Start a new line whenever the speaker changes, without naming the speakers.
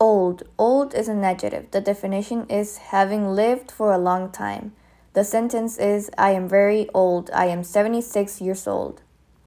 Old. Old is an adjective. The definition is having lived for a long time. The sentence is I am very old. I am 76 years old.